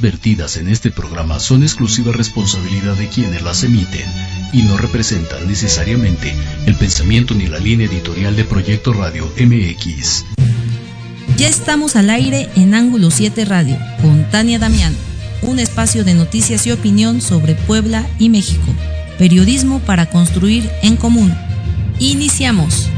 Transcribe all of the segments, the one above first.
vertidas en este programa son exclusiva responsabilidad de quienes las emiten y no representan necesariamente el pensamiento ni la línea editorial de Proyecto Radio MX. Ya estamos al aire en Ángulo 7 Radio con Tania Damián, un espacio de noticias y opinión sobre Puebla y México. Periodismo para construir en común. Iniciamos.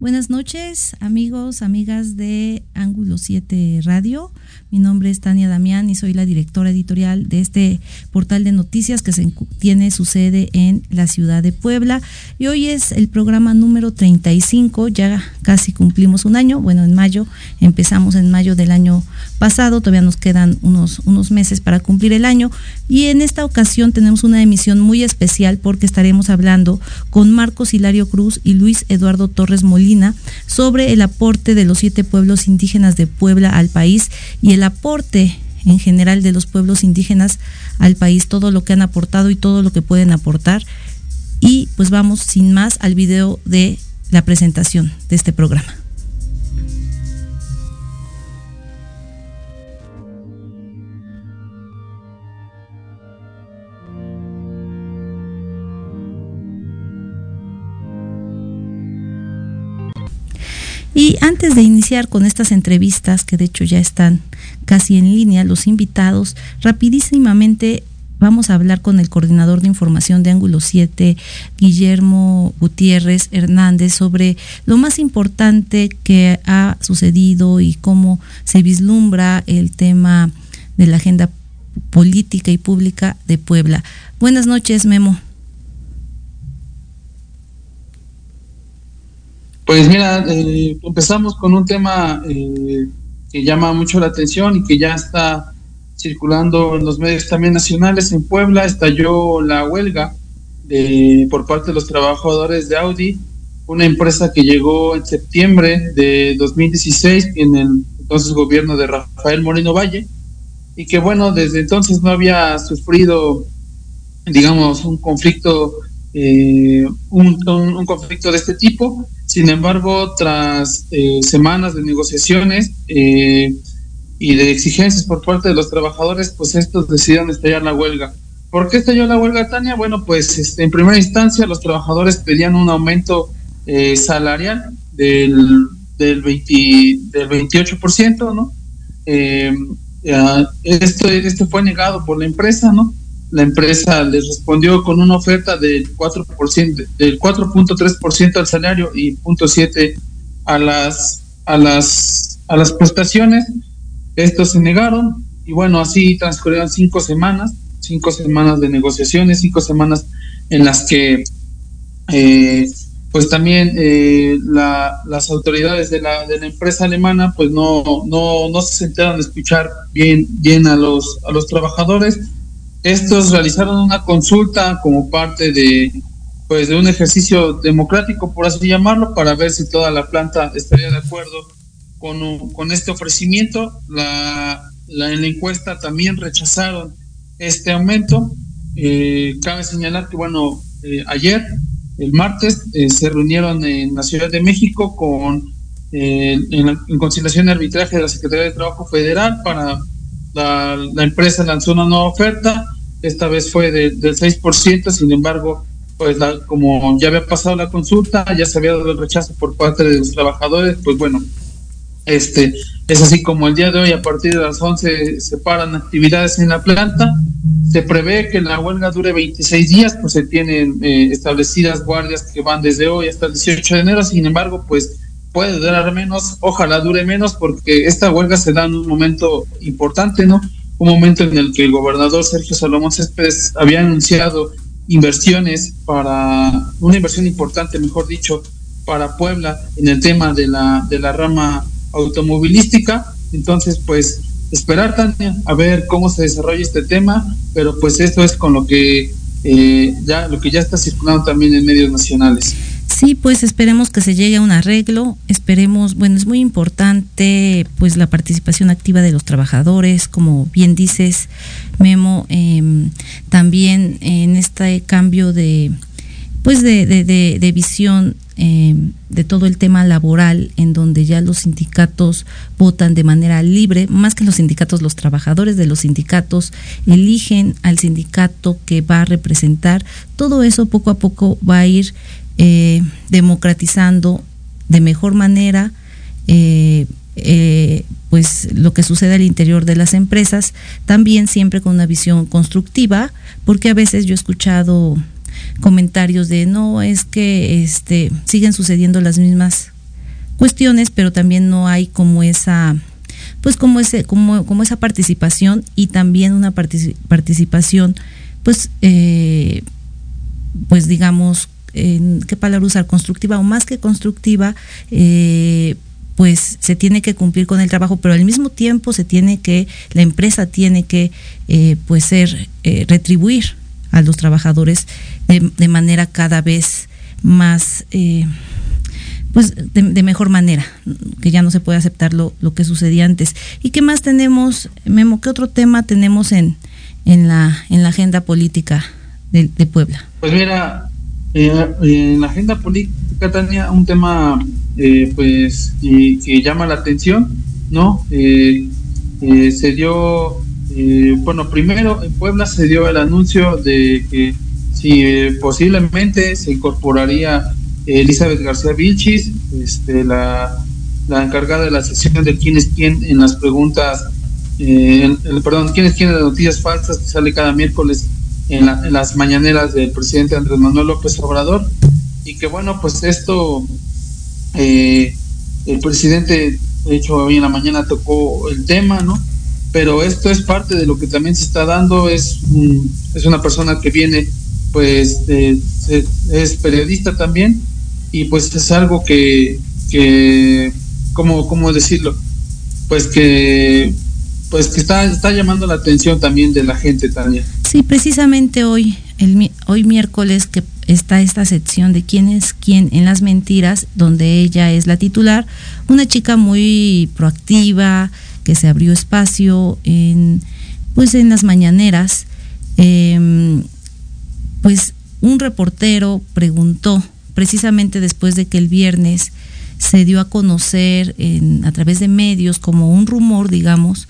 Buenas noches, amigos, amigas de Ángulo 7 Radio. Mi nombre es Tania Damián y soy la directora editorial de este portal de noticias que se tiene su sede en la ciudad de Puebla. Y hoy es el programa número 35, ya casi cumplimos un año. Bueno, en mayo, empezamos en mayo del año pasado, todavía nos quedan unos, unos meses para cumplir el año. Y en esta ocasión tenemos una emisión muy especial porque estaremos hablando con Marcos Hilario Cruz y Luis Eduardo Torres Molina sobre el aporte de los siete pueblos indígenas de Puebla al país y el aporte en general de los pueblos indígenas al país, todo lo que han aportado y todo lo que pueden aportar. Y pues vamos sin más al video de la presentación de este programa. Y antes de iniciar con estas entrevistas, que de hecho ya están casi en línea, los invitados, rapidísimamente vamos a hablar con el coordinador de información de Ángulo 7, Guillermo Gutiérrez Hernández, sobre lo más importante que ha sucedido y cómo se vislumbra el tema de la agenda política y pública de Puebla. Buenas noches, Memo. Pues mira, eh, empezamos con un tema eh, que llama mucho la atención y que ya está circulando en los medios también nacionales. En Puebla estalló la huelga de, por parte de los trabajadores de Audi, una empresa que llegó en septiembre de 2016 en el entonces gobierno de Rafael Moreno Valle y que bueno, desde entonces no había sufrido, digamos, un conflicto, eh, un, un, un conflicto de este tipo. Sin embargo, tras eh, semanas de negociaciones eh, y de exigencias por parte de los trabajadores, pues estos decidieron estallar la huelga. ¿Por qué estalló la huelga, Tania? Bueno, pues este, en primera instancia los trabajadores pedían un aumento eh, salarial del, del, 20, del 28%, ¿no? Eh, esto, esto fue negado por la empresa, ¿no? La empresa les respondió con una oferta del 4%, del 4.3% al salario y 0.7 a las a las a las prestaciones. Estos se negaron y bueno, así transcurrieron cinco semanas, cinco semanas de negociaciones, cinco semanas en las que eh, pues también eh, la, las autoridades de la, de la empresa alemana pues no, no, no se sentaron a escuchar bien, bien a los, a los trabajadores. Estos realizaron una consulta como parte de, pues de un ejercicio democrático, por así llamarlo, para ver si toda la planta estaría de acuerdo con, con este ofrecimiento. La, la- en la encuesta también rechazaron este aumento. Eh, cabe señalar que, bueno, eh, ayer, el martes, eh, se reunieron en la Ciudad de México con eh, en, la- en conciliación y arbitraje de la Secretaría de Trabajo Federal para la empresa lanzó una nueva oferta, esta vez fue de- del 6%, sin embargo, pues la, como ya había pasado la consulta, ya se había dado el rechazo por parte de los trabajadores, pues bueno, este es así como el día de hoy a partir de las 11 se paran actividades en la planta. Se prevé que la huelga dure 26 días, pues se tienen eh, establecidas guardias que van desde hoy hasta el 18 de enero. Sin embargo, pues puede durar menos, ojalá dure menos, porque esta huelga se da en un momento importante, ¿no? Un momento en el que el gobernador Sergio Salomón Céspedes había anunciado inversiones para, una inversión importante, mejor dicho, para Puebla en el tema de la, de la rama automovilística. Entonces, pues esperar, Tania, a ver cómo se desarrolla este tema, pero pues esto es con lo que eh, ya lo que ya está circulando también en medios nacionales. Sí, pues esperemos que se llegue a un arreglo, esperemos, bueno, es muy importante pues la participación activa de los trabajadores, como bien dices, Memo, em, también en este cambio de pues de, de, de, de visión em, de todo el tema laboral, en donde ya los sindicatos votan de manera libre, más que los sindicatos, los trabajadores de los sindicatos eligen al sindicato que va a representar, todo eso poco a poco va a ir eh, democratizando de mejor manera eh, eh, pues lo que sucede al interior de las empresas, también siempre con una visión constructiva, porque a veces yo he escuchado comentarios de no es que este siguen sucediendo las mismas cuestiones, pero también no hay como esa pues como ese como, como esa participación y también una partici- participación pues eh, pues digamos en qué palabra usar constructiva o más que constructiva eh, pues se tiene que cumplir con el trabajo pero al mismo tiempo se tiene que la empresa tiene que eh, pues ser eh, retribuir a los trabajadores de, manera cada vez más eh, pues de, mejor manera, que ya no se puede aceptar lo, lo, que sucedía antes. ¿Y qué más tenemos, Memo? ¿Qué otro tema tenemos en, en, la, en la agenda política de Puebla? Pues mira, eh, en la agenda política, Tania, un tema eh, pues que llama la atención, ¿no? Eh, se dio, bueno, primero en Puebla se dio el anuncio de que si posiblemente se incorporaría Elizabeth García Vilchis, este, la, la, encargada de la sección de quién es quién en las preguntas, eh, en, en, perdón, quién es quién de noticias falsas que sale cada miércoles en, la, en, las mañaneras del presidente Andrés Manuel López Obrador. Y que bueno, pues esto, eh, el presidente, de hecho, hoy en la mañana tocó el tema, ¿no? Pero esto es parte de lo que también se está dando, es, es una persona que viene, pues, eh, es periodista también, y pues es algo que, que ¿cómo, cómo decirlo? Pues que pues que está, está llamando la atención también de la gente también. Sí, precisamente hoy, el, hoy miércoles que está esta sección de quién es quién en las mentiras, donde ella es la titular, una chica muy proactiva, que se abrió espacio en pues en las mañaneras, eh, pues un reportero preguntó precisamente después de que el viernes se dio a conocer a través de medios como un rumor, digamos,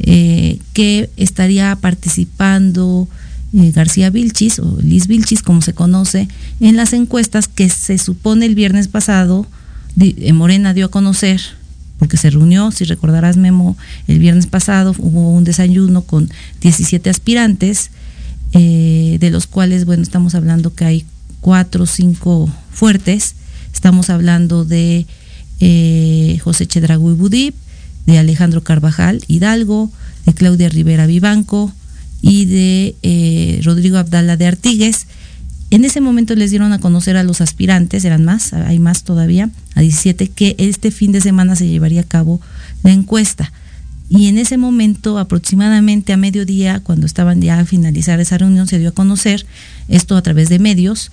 eh, que estaría participando eh, García Vilchis o Liz Vilchis, como se conoce, en las encuestas que se supone el viernes pasado eh, Morena dio a conocer, porque se reunió, si recordarás Memo, el viernes pasado hubo un desayuno con 17 aspirantes, de los cuales, bueno, estamos hablando que hay cuatro o cinco fuertes, estamos hablando de eh, José Chedragui Budip, de Alejandro Carvajal Hidalgo, de Claudia Rivera Vivanco y de eh, Rodrigo Abdala de Artigues. En ese momento les dieron a conocer a los aspirantes, eran más, hay más todavía, a 17, que este fin de semana se llevaría a cabo la encuesta. Y en ese momento, aproximadamente a mediodía, cuando estaban ya a finalizar esa reunión, se dio a conocer, esto a través de medios,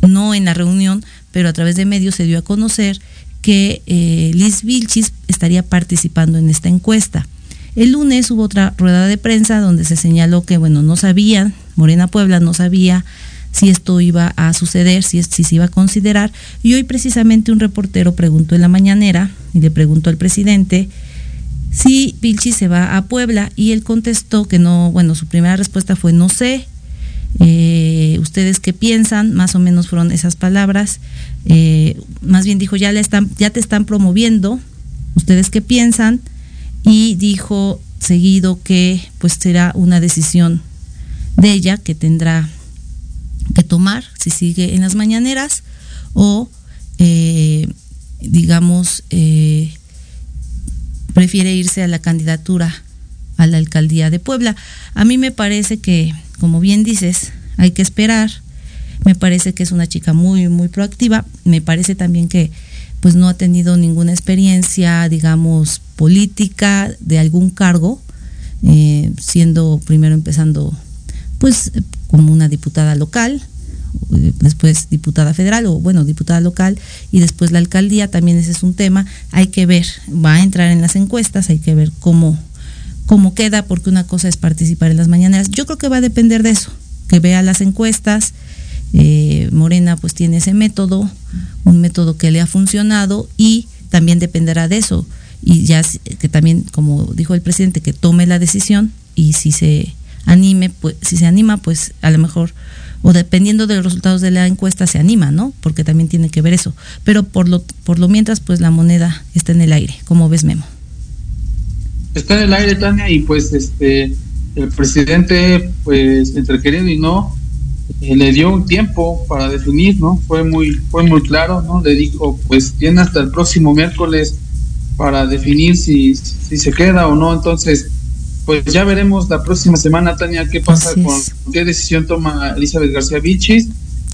no en la reunión, pero a través de medios se dio a conocer que eh, Liz Vilchis estaría participando en esta encuesta. El lunes hubo otra rueda de prensa donde se señaló que, bueno, no sabían, Morena Puebla no sabía si esto iba a suceder, si, si se iba a considerar. Y hoy precisamente un reportero preguntó en la mañanera y le preguntó al presidente si Vilchis se va a Puebla y él contestó que no, bueno, su primera respuesta fue no sé. Eh, ¿Ustedes qué piensan? Más o menos fueron esas palabras. Eh, más bien dijo, ya, le están, ya te están promoviendo. ¿Ustedes qué piensan? Y dijo seguido que pues será una decisión de ella que tendrá que tomar si sigue en las mañaneras o eh, digamos prefiere irse a la candidatura a la alcaldía de Puebla. A mí me parece que, como bien dices, hay que esperar. Me parece que es una chica muy, muy proactiva. Me parece también que pues no ha tenido ninguna experiencia, digamos, política de algún cargo, eh, siendo primero empezando pues como una diputada local, después diputada federal o bueno, diputada local y después la alcaldía, también ese es un tema, hay que ver, va a entrar en las encuestas, hay que ver cómo, cómo queda, porque una cosa es participar en las mañaneras. Yo creo que va a depender de eso, que vea las encuestas, eh, Morena pues tiene ese método, un método que le ha funcionado y también dependerá de eso. Y ya que también, como dijo el presidente, que tome la decisión y si se anime, pues si se anima, pues a lo mejor, o dependiendo de los resultados de la encuesta, se anima, ¿no? Porque también tiene que ver eso. Pero por lo, por lo mientras, pues la moneda está en el aire, como ves, Memo. Está en el aire, Tania, y pues este el presidente, pues entre querido y no, eh, le dio un tiempo para definir, ¿no? Fue muy, fue muy claro, ¿no? Le dijo, pues tiene hasta el próximo miércoles para definir si, si se queda o no. Entonces, pues ya veremos la próxima semana, Tania, qué pasa Así con es. qué decisión toma Elizabeth García Vichis.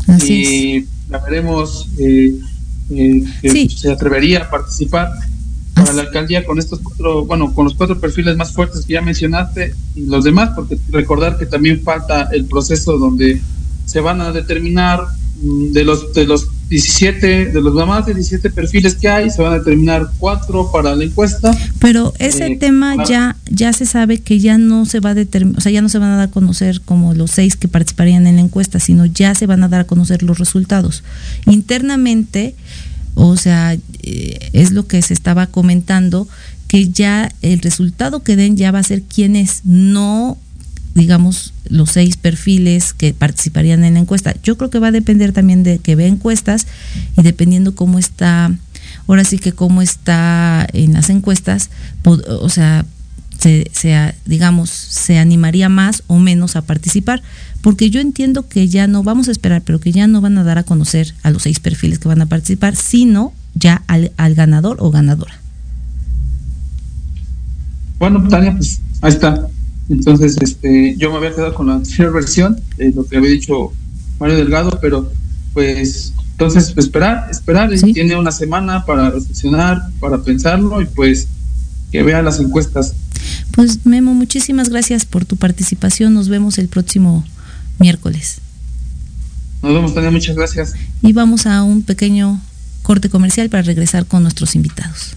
Así y la veremos eh, eh, que Sí. se atrevería a participar para la alcaldía con estos cuatro, bueno, con los cuatro perfiles más fuertes que ya mencionaste y los demás, porque recordar que también falta el proceso donde se van a determinar mm, de los de los 17, de los más de 17 perfiles que hay, se van a determinar cuatro para la encuesta. Pero ese Eh, tema claro. ya ya se sabe que ya no se va a determinar, o sea, ya no se van a dar a conocer como los seis que participarían en la encuesta, sino ya se van a dar a conocer los resultados. Internamente, o sea, eh, es lo que se estaba comentando, que ya el resultado que den ya va a ser quienes no digamos, los seis perfiles que participarían en la encuesta. Yo creo que va a depender también de que vea encuestas y dependiendo cómo está, ahora sí que cómo está en las encuestas, o sea, se, se, digamos, se animaría más o menos a participar, porque yo entiendo que ya no, vamos a esperar, pero que ya no van a dar a conocer a los seis perfiles que van a participar, sino ya al, al ganador o ganadora. Bueno, Tania, pues ahí está. Entonces, este, yo me había quedado con la anterior versión, de lo que había dicho Mario Delgado, pero pues entonces esperar, esperar, Sí. tiene una semana para reflexionar, para pensarlo y pues que vea las encuestas. Pues Memo, muchísimas gracias por tu participación. Nos vemos el próximo miércoles. Nos vemos, Tania, muchas gracias. Y vamos a un pequeño corte comercial para regresar con nuestros invitados.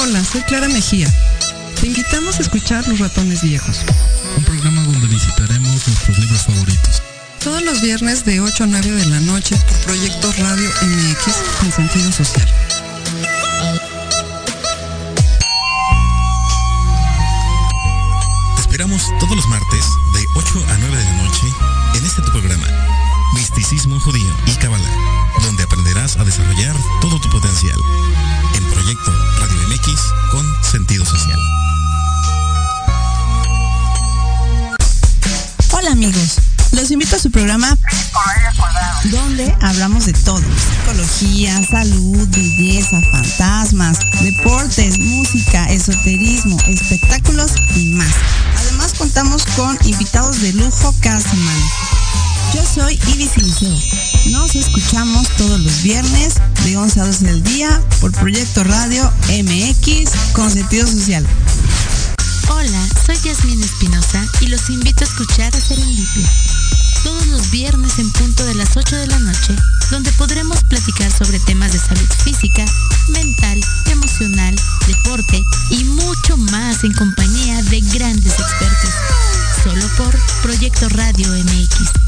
Hola, soy Clara Mejía. Te invitamos a escuchar Los Ratones Viejos. Un programa donde visitaremos nuestros libros favoritos. Todos los viernes de 8 a 9 de la noche por Proyecto Radio MX con sentido social. Te esperamos todos los martes de 8 a 9 de la noche en este tu programa, Misticismo Judío y Kabbalah, donde aprenderás a desarrollar todo tu potencial. Radio MX con sentido social. Hola amigos, los invito a su programa donde hablamos de todo, psicología, salud, belleza, fantasmas, deportes, música, esoterismo, espectáculos y más. Además contamos con invitados de lujo cada semana. Yo soy Ibis Liceo. Nos escuchamos todos los viernes de 11 a 12 del día por Proyecto Radio MX con sentido social. Hola, soy Yasmin Espinosa y los invito a escuchar a Serendipia. Todos los viernes en punto de las 8 de la noche, donde podremos platicar sobre temas de salud física, mental, emocional, deporte y mucho más en compañía de grandes expertos. Solo por Proyecto Radio MX,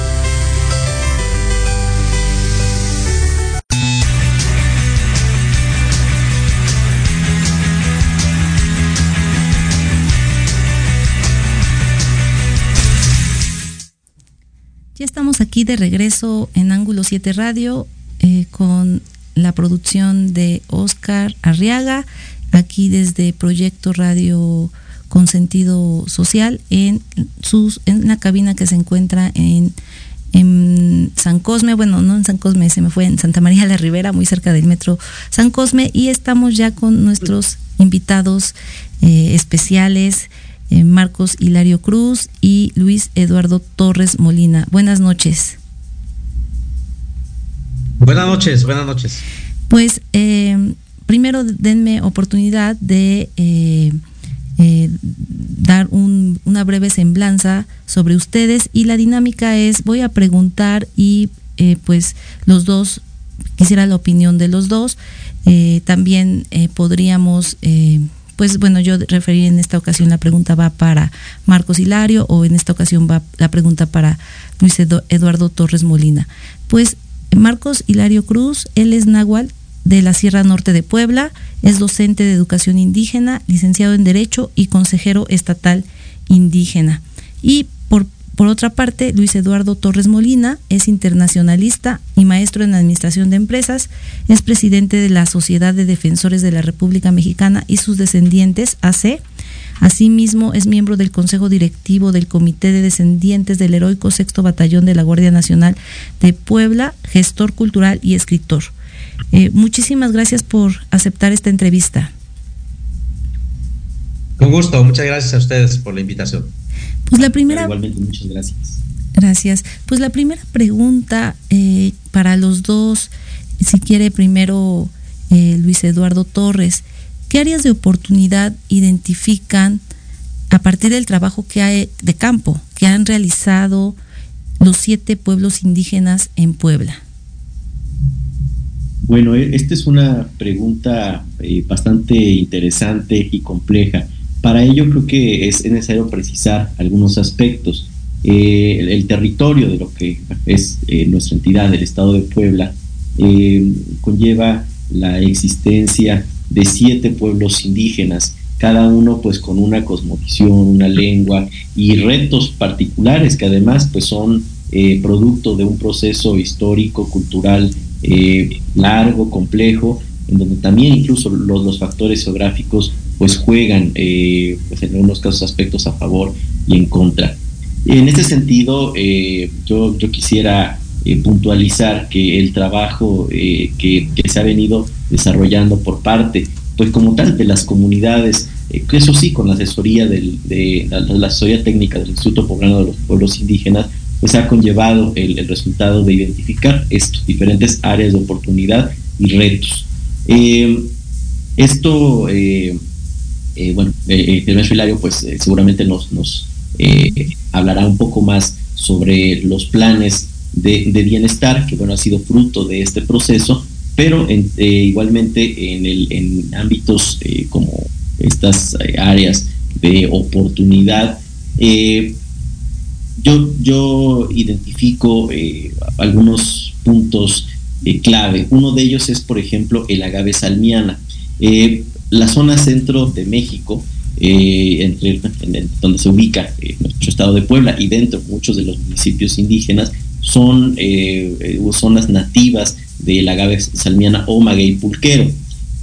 Aquí de regreso en Ángulo 7 Radio eh, con la producción de Oscar Arriaga, aquí desde Proyecto Radio con sentido social en sus en una cabina que se encuentra en, en San Cosme, bueno, no en San Cosme, se me fue en Santa María la Ribera, muy cerca del metro San Cosme, y estamos ya con nuestros invitados eh, especiales. Eh, Marcos Hilario Cruz y Luis Eduardo Torres Molina. Buenas noches. Buenas noches, buenas noches. Pues eh, primero denme oportunidad de eh, eh, dar un, una breve semblanza sobre ustedes y la dinámica es, voy a preguntar y pues los dos, quisiera la opinión de los dos, también podríamos pues bueno, yo referí en esta ocasión la pregunta va para Marcos Hilario o en esta ocasión va la pregunta para Luis Eduardo Torres Molina. Pues Marcos Hilario Cruz, él es náhuatl de la Sierra Norte de Puebla, es docente de educación indígena, licenciado en Derecho y consejero estatal indígena. Y por otra parte, Luis Eduardo Torres Molina es internacionalista y maestro en Administración de Empresas, es presidente de la Sociedad de Defensores de la República Mexicana y sus descendientes, AC. Asimismo, es miembro del Consejo Directivo del Comité de Descendientes del Heroico Sexto Batallón de la Guardia Nacional de Puebla, gestor cultural y escritor. Eh, muchísimas gracias por aceptar esta entrevista. Con gusto, muchas gracias a ustedes por la invitación. Pues la primera. Igualmente, muchas gracias. Gracias. Pues la primera pregunta eh, para los dos, si quiere primero eh, Luis Eduardo Torres, ¿qué áreas de oportunidad identifican a partir del trabajo que hay de campo que han realizado los siete pueblos indígenas en Puebla? Bueno, e, esta es una pregunta eh, bastante interesante y compleja. Para ello creo que es necesario precisar algunos aspectos. Eh, el, territorio de lo que es eh, nuestra entidad, el Estado de Puebla, eh, conlleva la existencia de siete pueblos indígenas, cada uno pues con una cosmovisión, una lengua y retos particulares que además pues son producto de un proceso histórico, cultural largo, complejo, en donde también incluso los, los factores geográficos pues juegan eh, pues en algunos casos aspectos a favor y en contra. En este sentido, eh, yo, yo, quisiera eh, puntualizar que el trabajo que, que, se ha venido desarrollando por parte, pues como tal, de las comunidades, eso sí, con la asesoría del, de la, la, asesoría técnica del Instituto Poblano de los Pueblos Indígenas, pues ha conllevado el, el resultado de identificar estas diferentes áreas de oportunidad y retos. Esto eh, bueno, eh, el maestro Hilario pues eh, seguramente nos, nos eh, hablará un poco más sobre los planes de, bienestar, que bueno, ha sido fruto de este proceso, pero en, igualmente en, el, en ámbitos como estas eh, áreas de oportunidad. Eh, yo, yo identifico eh, algunos puntos eh, clave. Uno de ellos es, por ejemplo, el agave salmiana. Eh, la zona centro de México, eh, entre, en el- donde se ubica nuestro estado de Puebla y dentro muchos de los municipios indígenas, son zonas nativas del agave salmiana o maguey pulquero.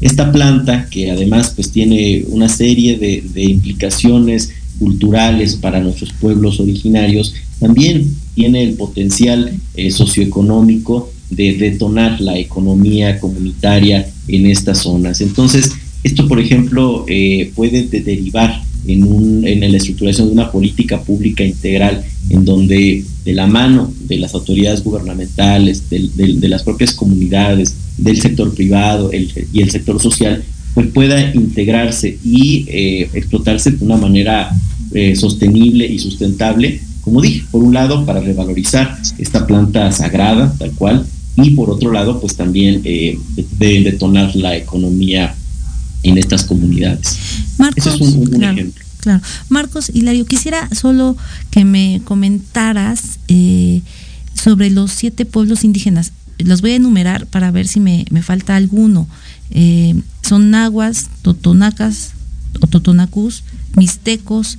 Esta planta, que además pues tiene una serie de, implicaciones culturales para nuestros pueblos originarios, también tiene el potencial socioeconómico de detonar la economía comunitaria en estas zonas. Entonces, esto, por ejemplo, eh, puede de- derivar en, un, en la estructuración de una política pública integral en donde de la mano de las autoridades gubernamentales, del- del- de las propias comunidades, del sector privado el- y el sector social, pues pueda integrarse y eh, explotarse de una manera eh, sostenible y sustentable, como dije, por un lado para revalorizar esta planta sagrada, tal cual, y por otro lado, pues también eh, de, de detonar la economía en estas comunidades. Marcos, Ese es un, un claro, ejemplo. claro. Marcos Hilario, quisiera solo que me comentaras eh, sobre los siete pueblos indígenas. Los voy a enumerar para ver si me, me falta alguno. Eh, son nahuas, totonacas o totonacus, mixtecos,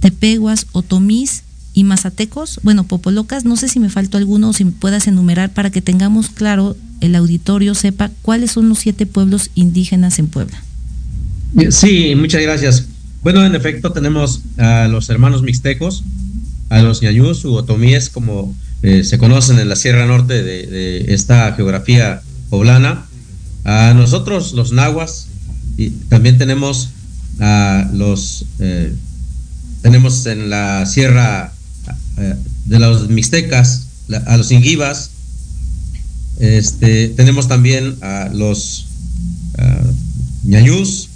tepeguas, otomís y mazatecos. Bueno, popolocas, no sé si me faltó alguno o si me puedas enumerar para que tengamos claro, el auditorio sepa cuáles son los siete pueblos indígenas en Puebla. Sí, muchas gracias. Bueno, en efecto, tenemos a los hermanos mixtecos, a los ñañús u otomíes, como eh, se conocen en la Sierra Norte de, de esta geografía poblana, a nosotros, los nahuas, y también tenemos a los, eh, tenemos en la Sierra eh, de los mixtecas, a los inguibas, este, tenemos también a los ah, ñañús,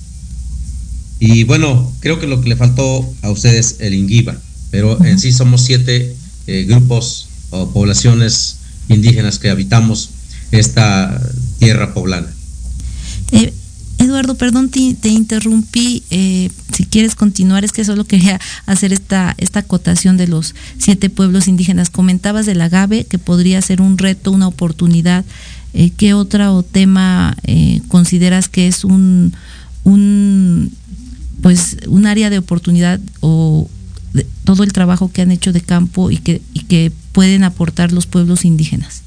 y bueno, creo que lo que le faltó a ustedes el Inguiba, pero en sí somos siete eh, grupos o poblaciones indígenas que habitamos esta tierra poblana. Eh, Eduardo, perdón, te, te interrumpí. eh, si quieres continuar, es que solo quería hacer esta, esta acotación de los siete pueblos indígenas. Comentabas del agave, que podría ser un reto, una oportunidad. Eh, ¿Qué otro tema eh, consideras que es un, un, pues, un área de oportunidad o todo el trabajo que han hecho de campo y que, y que pueden aportar los pueblos indígenas?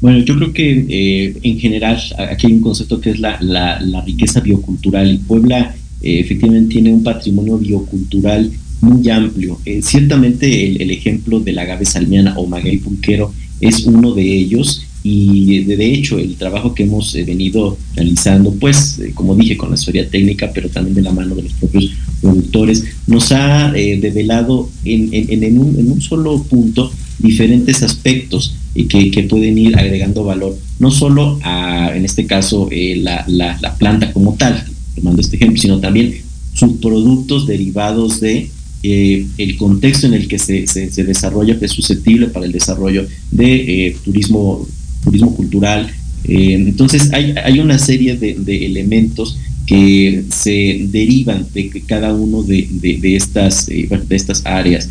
Bueno, yo creo que eh, en general aquí hay un concepto que es la, la- la riqueza biocultural y Puebla eh, efectivamente tiene un patrimonio biocultural muy amplio. Eh, ciertamente el, ejemplo del agave salmiana o maguey pulquero es uno de ellos y de, de hecho el trabajo que hemos eh, venido realizando, pues como dije, con la historia técnica, pero también de la mano de los propios productores, nos ha develado en- en- en un, en un solo punto diferentes aspectos que, que pueden ir agregando valor, no solo a, en este caso, eh, la, la- la planta como tal, tomando este ejemplo, sino también subproductos derivados de eh, el contexto en el que se, se- desarrolla, que es susceptible para el desarrollo de eh, turismo, turismo cultural. Entonces hay, hay una serie de, de elementos que se derivan de cada uno de, de- estas, de estas áreas.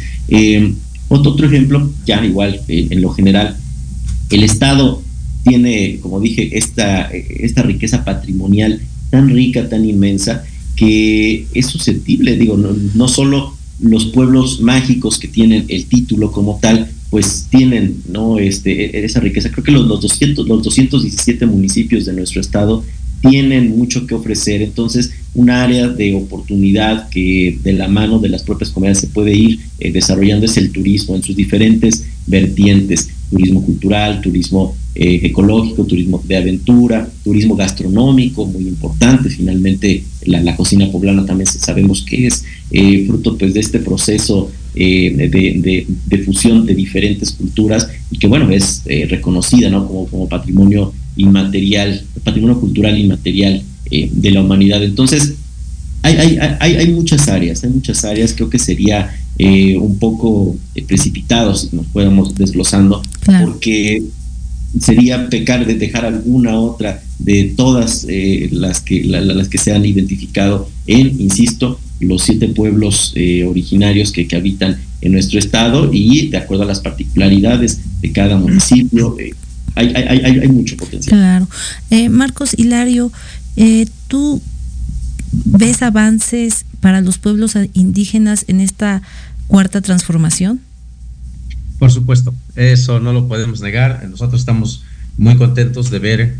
Eh, otro, otro ejemplo, ya igual eh, en lo general, el Estado tiene, como dije, esta, esta riqueza patrimonial tan rica, tan inmensa, que es susceptible, digo, no, no solo los pueblos mágicos que tienen el título como tal, pues tienen ¿no? este, e- esa riqueza. Creo que los, los, 200, los 217 municipios de nuestro estado tienen mucho que ofrecer, entonces un área de oportunidad que de la mano de las propias comunidades se puede ir eh, desarrollando es el turismo en sus diferentes vertientes, turismo cultural, turismo eh, ecológico, turismo de aventura, turismo gastronómico, muy importante, finalmente la, cocina poblana también sabemos que es eh, fruto pues de este proceso de, fusión de diferentes culturas y que bueno es reconocida ¿no? como, como patrimonio inmaterial, patrimonio cultural inmaterial eh, de la humanidad. Entonces, hay, hay, hay, hay muchas áreas, hay muchas áreas, creo que sería eh, un poco eh, precipitado si nos fuéramos desglosando, porque sería pecar de dejar alguna otra de todas eh, las, que, la- la- las que se han identificado en, insisto, los siete pueblos eh, originarios que, que habitan en nuestro estado y de acuerdo a las particularidades de cada municipio, eh, hay, hay, hay, hay mucho potencial. Claro. Eh, Marcos Hilario, eh, ¿tú ves avances para los pueblos indígenas en esta cuarta transformación? Por supuesto, eso no lo podemos negar. Nosotros estamos muy contentos de ver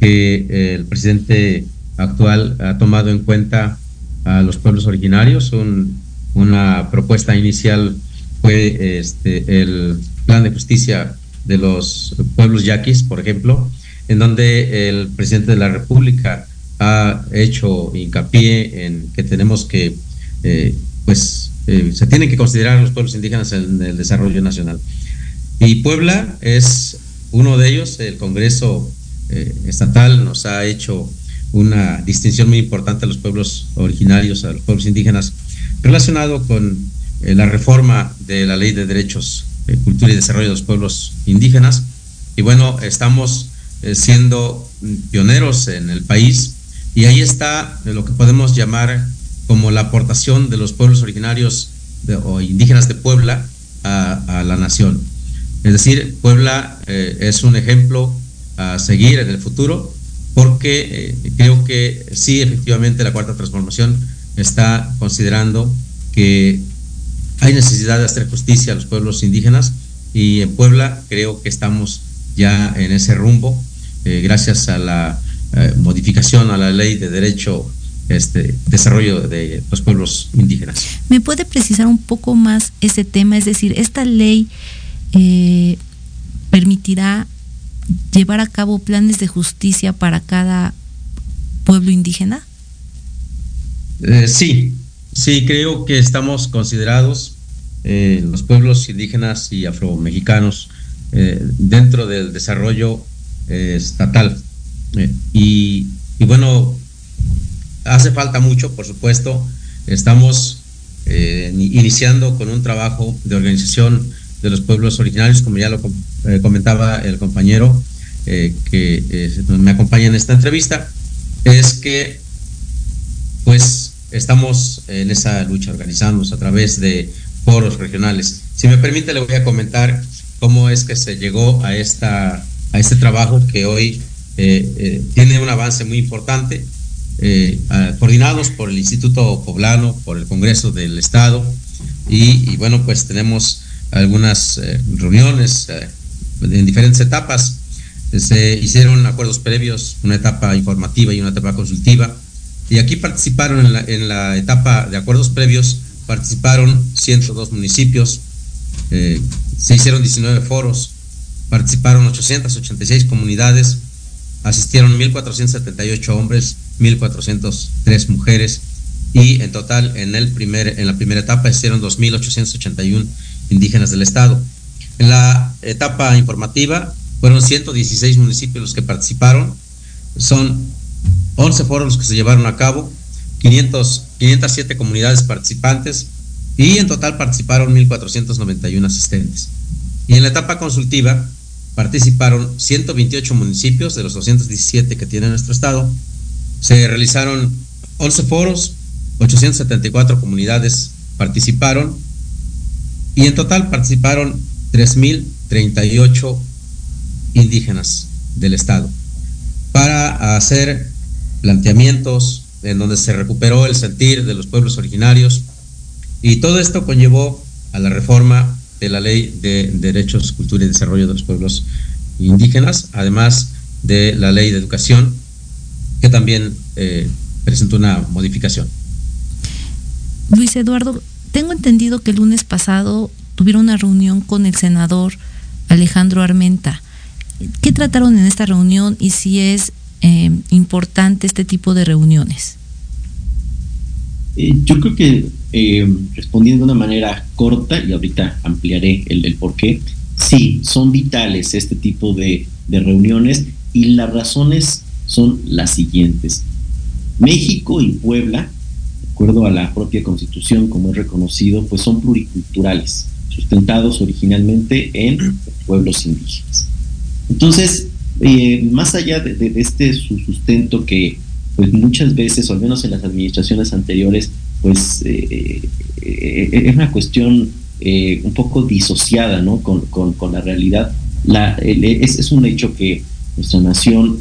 que eh, el presidente actual ha tomado en cuenta a los pueblos originarios. Un- una propuesta inicial fue este, el plan de justicia de los pueblos yaquis, por ejemplo, en donde el presidente de la República ha hecho hincapié en que tenemos que, eh, pues, eh, se tienen que considerar los pueblos indígenas en el desarrollo nacional. Y Puebla es uno de ellos. El Congreso eh, Estatal nos ha hecho una distinción muy importante a los pueblos originarios, a los pueblos indígenas, relacionado con eh, la reforma de la Ley de Derechos, eh, Cultura y Desarrollo de los Pueblos Indígenas. Y bueno, estamos eh, siendo pioneros en el país y ahí está lo que podemos llamar como la aportación de los pueblos originarios de- o indígenas de Puebla a, a la nación. Es decir, Puebla eh, es un ejemplo a seguir en el futuro porque eh, creo que sí, efectivamente, la cuarta transformación está considerando que hay necesidad de hacer justicia a los pueblos indígenas y en Puebla creo que estamos ya en ese rumbo eh, gracias a la eh, modificación a la ley de derecho este desarrollo de los pueblos indígenas. ¿Me puede precisar un poco más ese tema? Es decir, ¿esta ley eh, permitirá llevar a cabo planes de justicia para cada pueblo indígena? Eh, sí, sí, creo que estamos considerados eh, los pueblos indígenas y afromexicanos eh, dentro del desarrollo eh, estatal. Eh, y, y bueno, hace falta mucho, por supuesto. Estamos eh, ni- iniciando con un trabajo de organización de los pueblos originarios, como ya lo com- comentaba el compañero que me acompaña en esta entrevista, es que pues estamos en esa lucha organizándonos a través de foros regionales. Si me permite, le voy a comentar cómo es que se llegó a, esta, a este trabajo que hoy eh, eh, tiene un avance muy importante, eh, coordinados por el Instituto Poblano, por el Congreso del Estado, y, y bueno, pues tenemos algunas eh, reuniones eh, en diferentes etapas. Se hicieron acuerdos previos, una etapa informativa y una etapa consultiva. Y aquí participaron en la, en la etapa de acuerdos previos, participaron 102 municipios, eh, se hicieron 19 foros, participaron 886 comunidades, asistieron 1.478 hombres, 1.403 mujeres y en total en, el primer, en la primera etapa hicieron 2.881 indígenas del estado. En la etapa informativa fueron 116 municipios los que participaron, son 11 foros los que se llevaron a cabo, 500, 507 comunidades participantes y en total participaron 1.491 asistentes. Y en la etapa consultiva participaron 128 municipios de los 217 que tiene nuestro estado. Se realizaron 11 foros, 874 comunidades participaron y en total participaron 3.038 indígenas del estado para hacer planteamientos en donde se recuperó el sentir de los pueblos originarios y todo esto conllevó a la reforma de la ley de derechos, cultura y desarrollo de los pueblos indígenas, además de la ley de educación que también eh, presentó una modificación. Luis Eduardo, tengo entendido que el lunes pasado tuvieron una reunión con el senador Alejandro Armenta. ¿Qué trataron en esta reunión y si es eh, importante este tipo de reuniones? Eh, yo creo que eh, respondiendo de una manera corta, y ahorita ampliaré el, el por qué, sí, son vitales este tipo de, de reuniones y las razones son las siguientes. México y Puebla, de acuerdo a la propia constitución, como es reconocido, pues son pluriculturales, sustentados originalmente en pueblos indígenas. Entonces, eh, más allá de, este su- sustento que pues muchas veces, al menos en las administraciones anteriores, pues eh, eh, es una cuestión eh, un poco disociada ¿no? con, con- la realidad. La, el- es, es un hecho que nuestra nación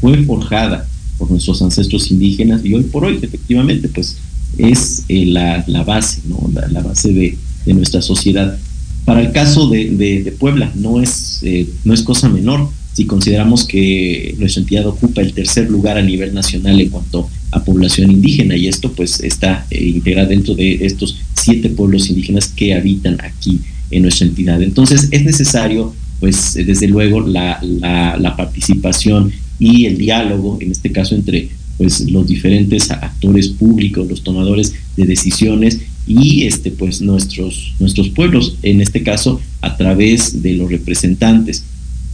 fue forjada por nuestros ancestros indígenas y hoy por hoy efectivamente pues es la, la base, ¿no? la, base de, de nuestra sociedad. Para el caso de, de- de Puebla no es, no es cosa menor si consideramos que nuestra entidad ocupa el tercer lugar a nivel nacional en cuanto a población indígena y esto pues está eh, integrado dentro de estos siete pueblos indígenas que habitan aquí en nuestra entidad. Entonces es necesario pues eh, desde luego la, la, participación y el diálogo, en este caso entre pues los diferentes actores públicos, los tomadores de decisiones y este pues nuestros nuestros pueblos, en este caso a través de los representantes.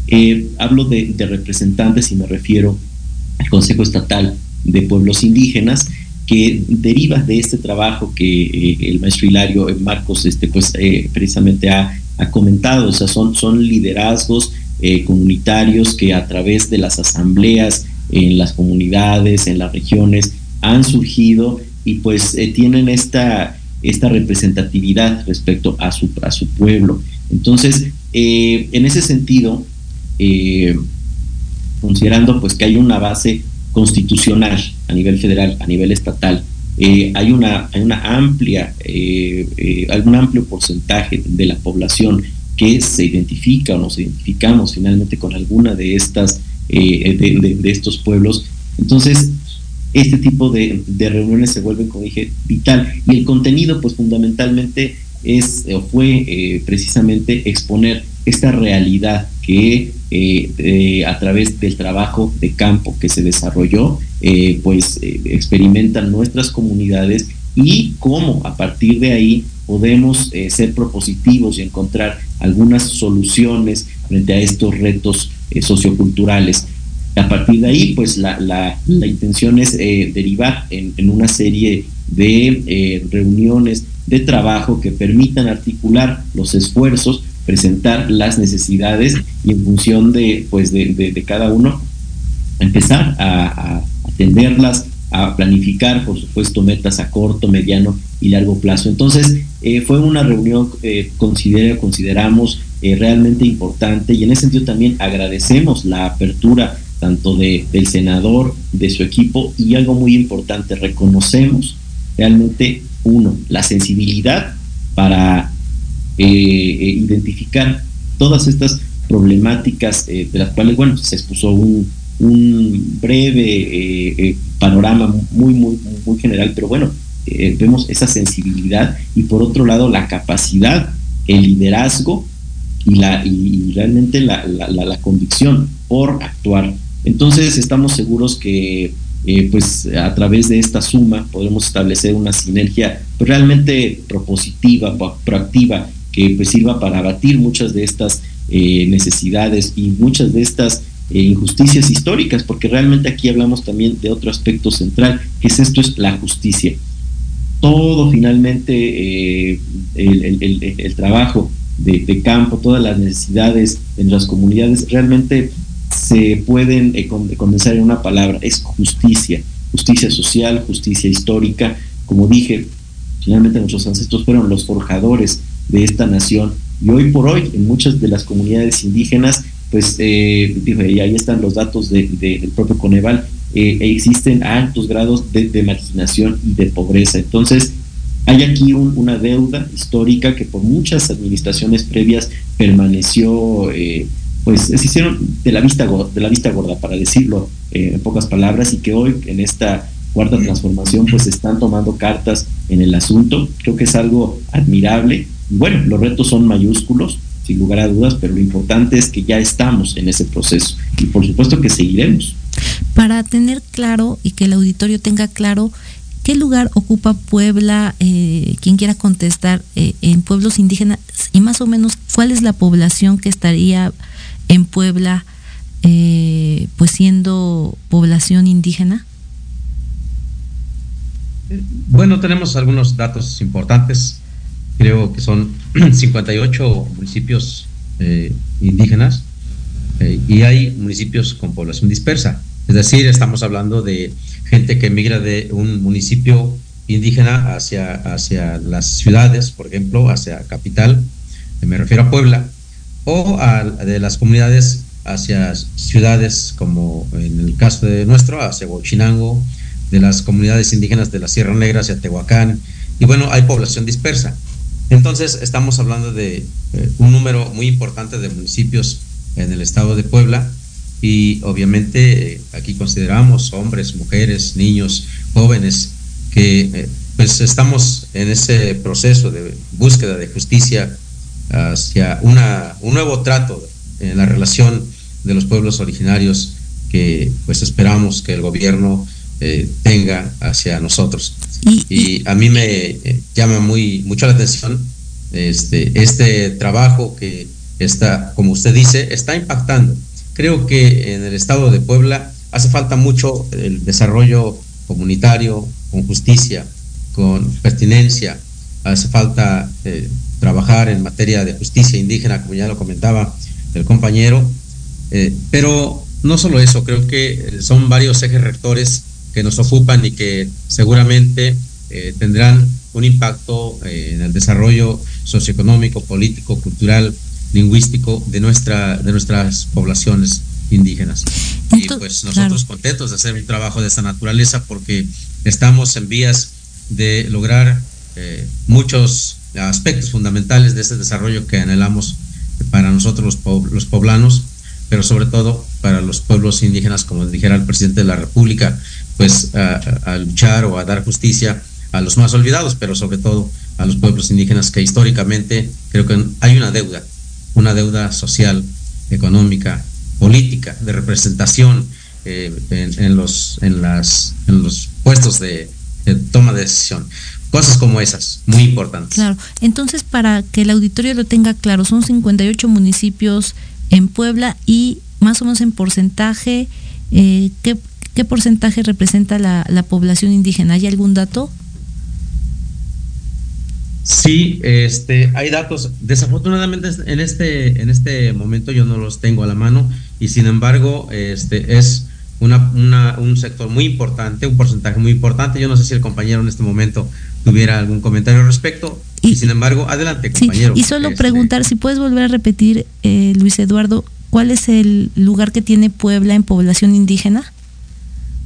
Eh, hablo de, representantes y me refiero al Consejo Estatal de Pueblos Indígenas que deriva de este trabajo que eh, el maestro Hilario eh, Marcos este, pues, precisamente ha, ha comentado, o sea, son, son liderazgos comunitarios que a través de las asambleas en las comunidades, en las regiones, han surgido y pues tienen esta, esta representatividad respecto a su, a su pueblo. Entonces, en ese sentido, eh, considerando pues que hay una base constitucional a nivel federal, a nivel estatal, eh, hay, una, hay una amplia, eh, amplio porcentaje de la población que se identifica o nos identificamos finalmente con alguna de estas de, estos pueblos. Entonces, este tipo de, de reuniones se vuelven, como dije, vital. Y el contenido, pues fundamentalmente es o fue precisamente exponer esta realidad que eh, eh, a través del trabajo de campo que se desarrolló, eh, pues experimentan nuestras comunidades y cómo a partir de ahí podemos ser propositivos y encontrar algunas soluciones frente a estos retos socioculturales. A partir de ahí, pues la, la- la intención es derivar en, en una serie de reuniones de trabajo que permitan articular los esfuerzos, presentar las necesidades y en función de, pues de, de- cada uno empezar a, atenderlas, a planificar, por supuesto, metas a corto, mediano y largo plazo. Entonces, eh, fue una reunión, eh, considero, consideramos eh, realmente importante y en ese sentido también agradecemos la apertura tanto de, del senador, de su equipo y algo muy importante, reconocemos realmente, uno, la sensibilidad para eh, eh, identificar todas estas problemáticas eh, de las cuales, bueno, se expuso un, breve eh, eh, panorama muy, muy, muy general, pero bueno, eh, vemos esa sensibilidad y por otro lado la capacidad, el liderazgo y, la, y, realmente la, la, la, convicción por actuar. Entonces estamos seguros que eh, pues a través de esta suma podremos establecer una sinergia pues, realmente propositiva, pro- proactiva, que pues sirva para abatir muchas de estas eh, necesidades y muchas de estas eh, injusticias históricas, porque realmente aquí hablamos también de otro aspecto central, que es esto, es la justicia. Todo finalmente, eh, el, trabajo de, de campo, todas las necesidades en las comunidades, realmente se pueden con- condensar en una palabra, es justicia, justicia social, justicia histórica. Como dije, finalmente nuestros ancestros fueron los forjadores de esta nación y hoy por hoy en muchas de las comunidades indígenas, pues eh, y ahí están los datos de- de- del propio Coneval, eh, existen altos grados de, marginación y de pobreza. Entonces, hay aquí un- una deuda histórica que por muchas administraciones previas permaneció, eh, pues se hicieron de la vista de la vista gorda, para decirlo eh, en pocas palabras, y que hoy en esta cuarta transformación pues están tomando cartas en el asunto. Creo que es algo admirable. Bueno, los retos son mayúsculos, sin lugar a dudas, pero lo importante es que ya estamos en ese proceso y por supuesto que seguiremos. Para tener claro y que el auditorio tenga claro qué lugar ocupa Puebla, eh, quien quiera contestar, eh, en pueblos indígenas y más o menos cuál es la población que estaría en Puebla, eh, pues siendo población indígena. Bueno, tenemos algunos datos importantes. Creo que son 58 municipios eh, indígenas. eh, y hay municipios con población dispersa. Es decir, estamos hablando de gente que migra de un municipio indígena hacia, hacia las ciudades, por ejemplo, hacia capital, me refiero a Puebla, o a, de las comunidades hacia ciudades como en el caso de nuestro, hacia Huachinango, de las comunidades indígenas de la Sierra Negra hacia Tehuacán, y bueno, hay población dispersa. Entonces, estamos hablando de eh, un número muy importante de municipios en el estado de Puebla y obviamente eh, aquí consideramos hombres, mujeres, niños, jóvenes que eh, pues estamos en ese proceso de búsqueda de justicia hacia una, un nuevo trato en la relación de los pueblos originarios que pues esperamos que el gobierno eh, tenga hacia nosotros. Y, a mí me eh, llama muy mucho la atención este, este trabajo que está, como usted dice, está impactando. Creo que en el estado de Puebla hace falta mucho el desarrollo comunitario, con justicia, con pertinencia. Hace falta eh, trabajar en materia de justicia indígena, como ya lo comentaba el compañero. Eh, pero no solo eso, creo que son varios ejes rectores que nos ocupan y que seguramente eh, tendrán un impacto en el desarrollo socioeconómico, político, cultural, lingüístico de, nuestra, de nuestras poblaciones indígenas. y pues nosotros contentos de hacer un trabajo de esta naturaleza porque estamos en vías de lograr eh, muchos aspectos fundamentales de ese desarrollo que anhelamos para nosotros los, los poblanos, pero sobre todo para los pueblos indígenas, como dijera el presidente de la República, pues a, luchar o a dar justicia a los más olvidados, pero sobre todo a los pueblos indígenas que históricamente creo que hay una deuda, una deuda social, económica, política, de representación eh, en, los, en, las, en los puestos de, de toma de decisión. Cosas como esas, muy importantes. Claro, entonces para que el auditorio lo tenga claro, son 58 municipios en Puebla y más o menos en porcentaje, eh, ¿qué, ¿qué, porcentaje representa la, la, población indígena? ¿Hay algún dato? Sí, este, hay datos. Desafortunadamente en este, en este momento yo no los tengo a la mano y sin embargo este, es una, una, un sector muy importante, un porcentaje muy importante. Yo no sé si el compañero en este momento tuviera algún comentario al respecto. Y, y sin embargo, adelante, compañero. Sí, y solo este, preguntar si puedes volver a repetir, eh, Luis Eduardo, ¿cuál es el lugar que tiene Puebla en población indígena?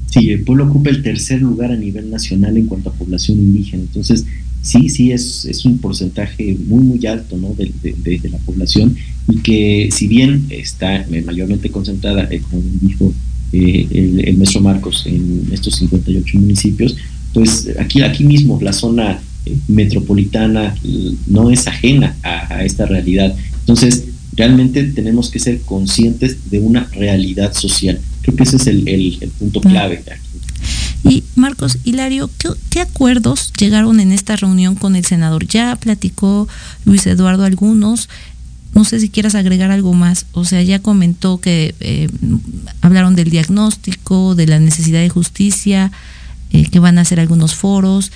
Sí, el pueblo ocupa el tercer lugar a nivel nacional en cuanto a población indígena. Entonces, sí, sí, es, un porcentaje muy, muy alto ¿no? de, de, la población y que si bien está mayormente concentrada, eh, como dijo eh, el, el maestro Marcos, en estos 58 municipios, pues aquí, aquí mismo la zona eh, metropolitana no es ajena a esta realidad. Entonces, realmente tenemos que ser conscientes de una realidad social. Creo que ese es el, el, el punto clave aquí. Y Marcos Hilario, ¿qué, ¿qué, acuerdos llegaron en esta reunión con el senador? Ya platicó Luis Eduardo algunos. No sé si quieras agregar algo más. O sea, ya comentó que eh, hablaron del diagnóstico, de la necesidad de justicia, eh, que van a hacer algunos foros.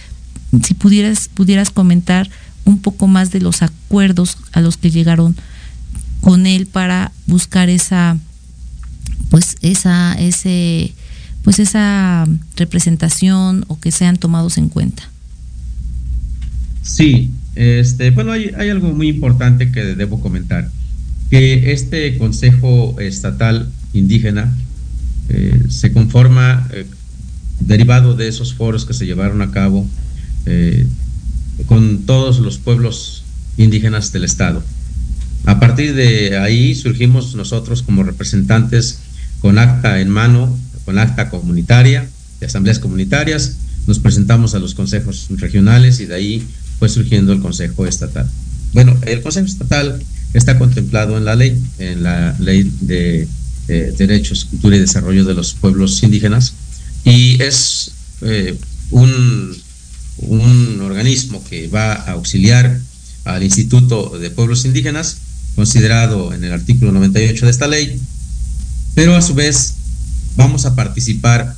Si pudieras, pudieras comentar un poco más de los acuerdos a los que llegaron con él para buscar esa, pues esa, ese pues esa representación o que sean tomados en cuenta. Sí, este, bueno, hay, algo muy importante que debo comentar, que este Consejo Estatal Indígena eh, se conforma eh, derivado de esos foros que se llevaron a cabo eh, con todos los pueblos indígenas del Estado. A partir de ahí surgimos nosotros como representantes con acta en mano con acta comunitaria, de asambleas comunitarias, nos presentamos a los consejos regionales y de ahí fue surgiendo el Consejo Estatal. Bueno, el Consejo Estatal está contemplado en la ley, en la ley de eh, derechos, cultura y desarrollo de los pueblos indígenas y es eh, un, organismo que va a auxiliar al Instituto de Pueblos Indígenas, considerado en el artículo 98 de esta ley, pero a su vez vamos a participar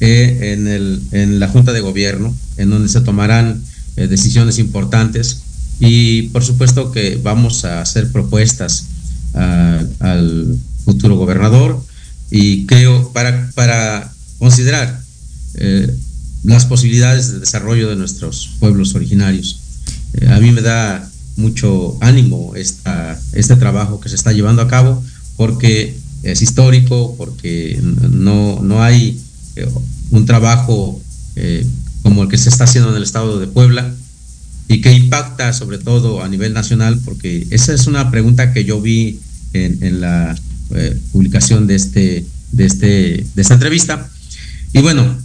eh, en, el, en, la Junta de Gobierno, en donde se tomarán eh, decisiones importantes y por supuesto que vamos a hacer propuestas a, al, futuro gobernador y creo para, para considerar eh, las posibilidades de desarrollo de nuestros pueblos originarios. Eh, a mí me da mucho ánimo esta, este trabajo que se está llevando a cabo porque es histórico, porque no, no hay eh, un trabajo eh, como el que se está haciendo en el estado de Puebla y que impacta sobre todo a nivel nacional, porque esa es una pregunta que yo vi en, en la eh, publicación de, este, de, este, de esta entrevista. Y bueno,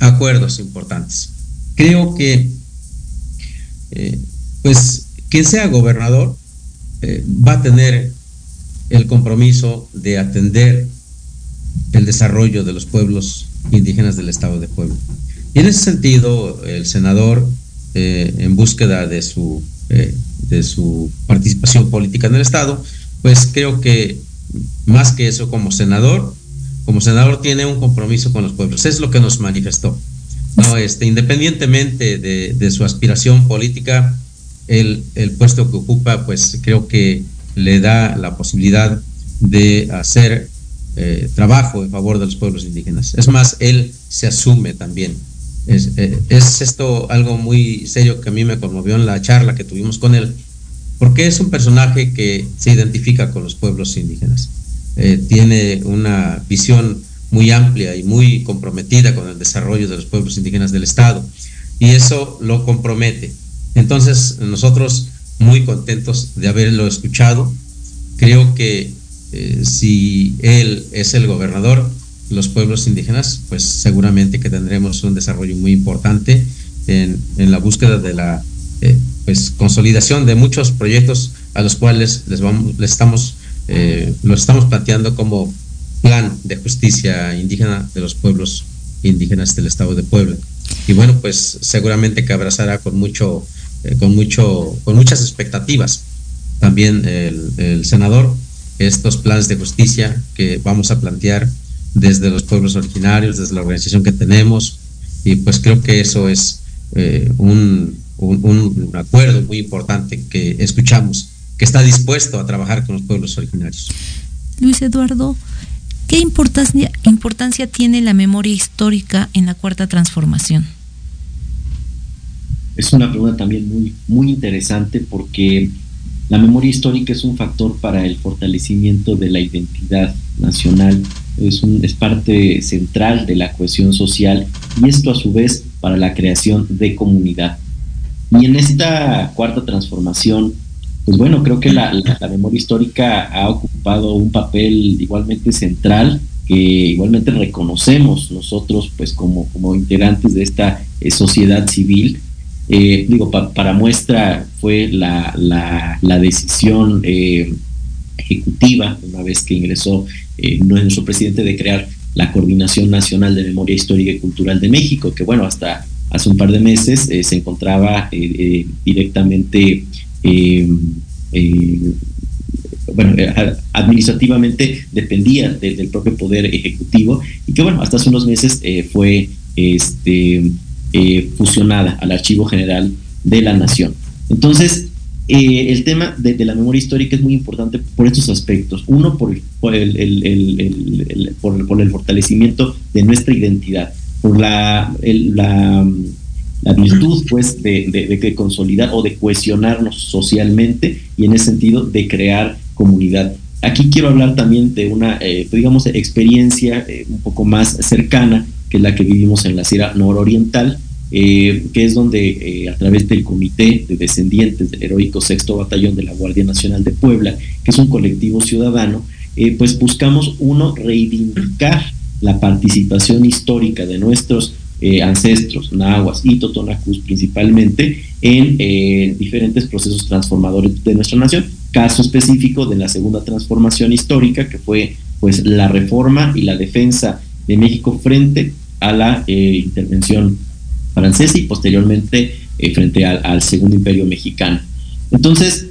acuerdos importantes. Creo que, pues, quien sea gobernador va a tener el compromiso de atender el desarrollo de los pueblos indígenas del estado de Puebla. Y en ese sentido, el senador, eh, en búsqueda de su, eh, de su participación política en el estado, pues creo que más que eso, como senador, como senador tiene un compromiso con los pueblos. Es lo que nos manifestó. No, este, independientemente de, de su aspiración política, el, el, puesto que ocupa, pues creo que le da la posibilidad de hacer eh, trabajo en favor de los pueblos indígenas. Es más, él se asume también. Es, eh, es, esto algo muy serio que a mí me conmovió en la charla que tuvimos con él, porque es un personaje que se identifica con los pueblos indígenas. Eh, tiene una visión muy amplia y muy comprometida con el desarrollo de los pueblos indígenas del Estado, y eso lo compromete. Entonces, nosotros muy contentos de haberlo escuchado. Creo que eh, si él es el gobernador, los pueblos indígenas, pues seguramente que tendremos un desarrollo muy importante en, en la búsqueda de la eh, pues consolidación de muchos proyectos a los cuales les vamos, les estamos, eh, los estamos planteando como plan de justicia indígena de los pueblos indígenas del estado de Puebla. Y bueno, pues seguramente que abrazará con mucho eh, con, mucho, con muchas expectativas. También el, senador, estos planes de justicia que vamos a plantear desde los pueblos originarios, desde la organización que tenemos, y pues creo que eso es eh, un, un, un, acuerdo muy importante que escuchamos, que está dispuesto a trabajar con los pueblos originarios. Luis Eduardo, ¿qué importancia, importancia tiene la memoria histórica en la cuarta transformación? Es una pregunta también muy, muy interesante porque la memoria histórica es un factor para el fortalecimiento de la identidad nacional, es, un, es parte central de la cohesión social y esto a su vez para la creación de comunidad. Y en esta cuarta transformación, pues bueno, creo que la, la, memoria histórica ha ocupado un papel igualmente central que igualmente reconocemos nosotros pues como, como integrantes de esta eh, sociedad civil eh, digo, pa, para muestra fue la, la, decisión eh, ejecutiva, una vez que ingresó eh, nuestro presidente, de crear la Coordinación Nacional de Memoria Histórica y Cultural de México, que bueno, hasta hace un par de meses se encontraba directamente, bueno, administrativamente dependía de, del propio Poder Ejecutivo y que bueno, hasta hace unos meses fue este eh, fusionada al Archivo General de la Nación. Entonces, eh, el tema de, la memoria histórica es muy importante por estos aspectos. Uno, por, el, por, el, fortalecimiento de nuestra identidad, por la, la, la virtud pues, de, de, consolidar o de cohesionarnos socialmente y en ese sentido de crear comunidad. Aquí quiero hablar también de una, eh, digamos, experiencia un poco más cercana que es la que vivimos en la Sierra Nororiental, eh, que es donde eh, a través del Comité de Descendientes del Heroico Sexto Batallón de la Guardia Nacional de Puebla, que es un colectivo ciudadano, eh, pues buscamos, uno, reivindicar la participación histórica de nuestros ancestros, nahuas y totonacus principalmente, en diferentes procesos transformadores de nuestra nación. Caso específico de la segunda transformación histórica, que fue pues la reforma y la defensa de México frente a la eh, intervención francesa y posteriormente eh, frente al, Segundo Imperio Mexicano. Entonces,